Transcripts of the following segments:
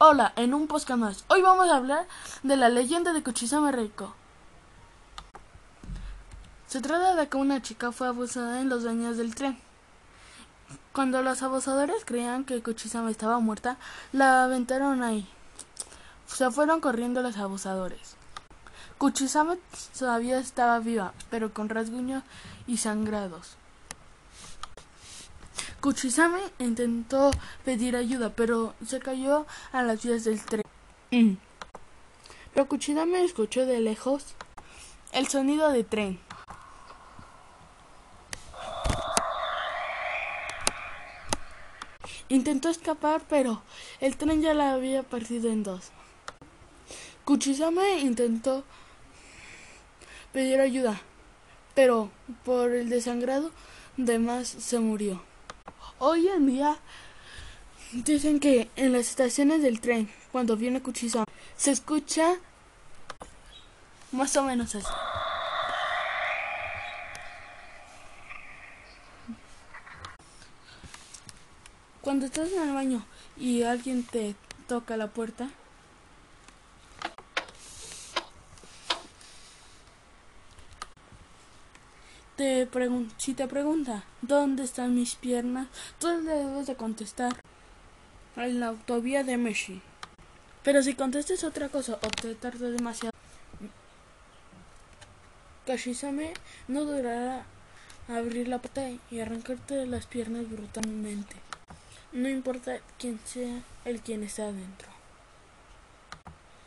Hola, en un podcast más. Hoy vamos a hablar de la leyenda de Kuchisame Reiko. Se trata de que una chica fue abusada en los baños del tren. Cuando los abusadores creían que Kuchisame estaba muerta, la aventaron ahí. Se fueron corriendo los abusadores. Kuchisame todavía estaba viva, pero con rasguños y sangrados. Kuchisame intentó pedir ayuda, pero se cayó a las vías del tren. Mm. Pero Kuchisame escuchó de lejos el sonido de tren. Intentó escapar, pero el tren ya la había partido en dos. Kuchisame intentó pedir ayuda, pero por el desangrado de más se murió. Hoy en día dicen que en las estaciones del tren, cuando viene Kuchisame, se escucha más o menos así. Cuando estás en el baño y alguien te toca la puerta, te si te pregunta dónde están mis piernas, tú le debes de contestar en la autovía de Meshi. Pero si contestes otra cosa o te tarda demasiado, Kashisame no durará abrir la puerta y arrancarte las piernas brutalmente. No importa quién sea el quien está adentro.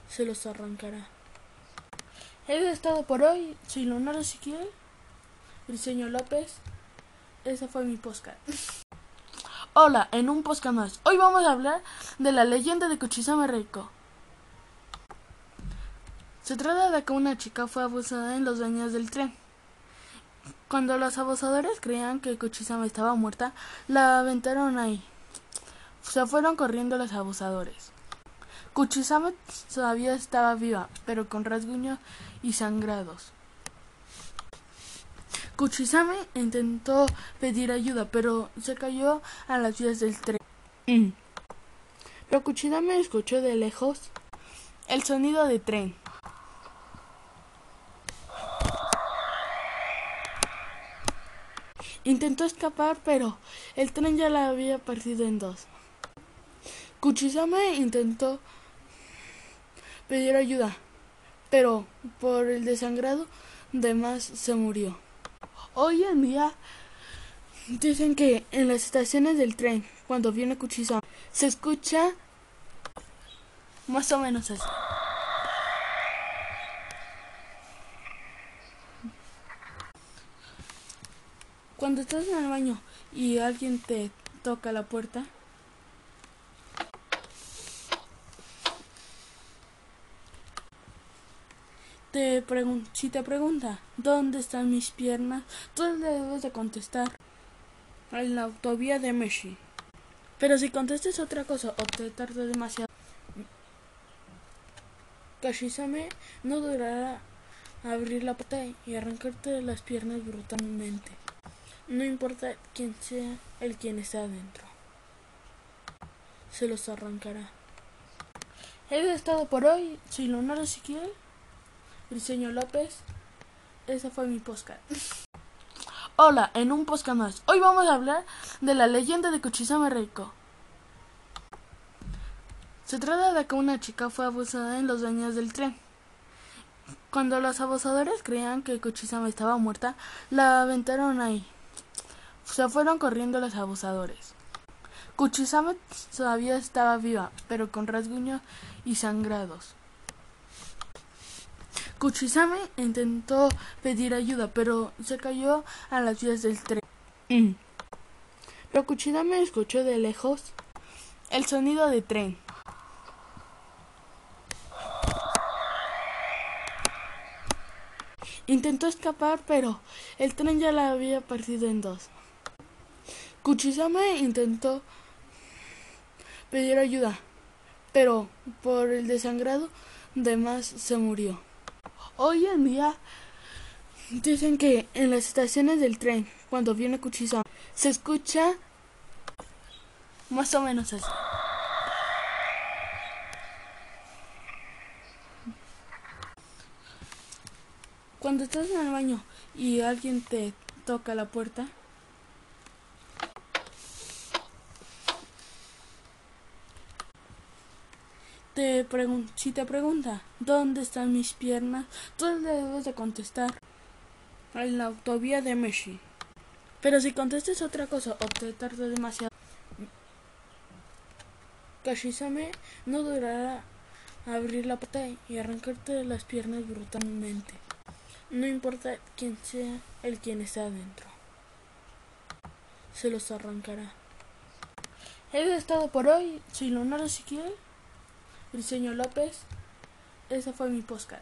Se los arrancará. He estado por hoy. Soy Leonardo Siquiel. Briseño López. Ese fue mi podcast. Hola, en un podcast más. Hoy vamos a hablar de la leyenda de Kuchisame Reiko. Se trata de que una chica fue abusada en los baños del tren. Cuando los abusadores creían que Kuchisame estaba muerta, la aventaron ahí. Se fueron corriendo los abusadores. Kuchisame todavía estaba viva, pero con rasguños y sangrados. Kuchisame intentó pedir ayuda, pero se cayó a las vías del tren. Mm. Pero Kuchisame escuchó de lejos el sonido de tren. Intentó escapar, pero el tren ya la había partido en dos. Kuchisame intentó pedir ayuda, pero por el desangrado de más se murió. Hoy en día dicen que en las estaciones del tren, cuando viene Kuchisame, se escucha más o menos así. Cuando estás en el baño y alguien te toca la puerta, te si te pregunta dónde están mis piernas, tú le debes de contestar en la autovía de Meshi. Pero si contestes otra cosa o te tarda demasiado, Kashisame no durará abrir la puerta y arrancarte las piernas brutalmente. No importa quién sea el quien está adentro. Se los arrancará. He estado por hoy. Soy Leonardo Siquiel. Briseño López. Ese fue mi podcast. Hola, en un podcast más. Hoy vamos a hablar de la leyenda de Kuchisame Reiko. Se trata de que una chica fue abusada en los baños del tren. Cuando los abusadores creían que Kuchisame estaba muerta, la aventaron ahí. Se fueron corriendo los abusadores. Kuchisame todavía estaba viva, pero con rasguños y sangrados. Kuchisame intentó pedir ayuda, pero se cayó a las vías del tren. Mm. Pero Kuchisame escuchó de lejos el sonido de tren. Intentó escapar, pero el tren ya la había partido en dos. Kuchisame intentó pedir ayuda, pero por el desangrado de más se murió. Hoy en día dicen que en las estaciones del tren, cuando viene cuchizón, se escucha más o menos así. Cuando estás en el baño y alguien te toca la puerta, te si te pregunta dónde están mis piernas, tú le debes de contestar en la autovía de Meshi. Pero si contestas otra cosa o te tarda demasiado, Kashisame no durará abrir la puerta y arrancarte las piernas brutalmente. No importa quién sea el quien está adentro. Se los arrancará. He estado por hoy. Soy Leonardo Siquiel. Señor López. Esa fue mi postcard.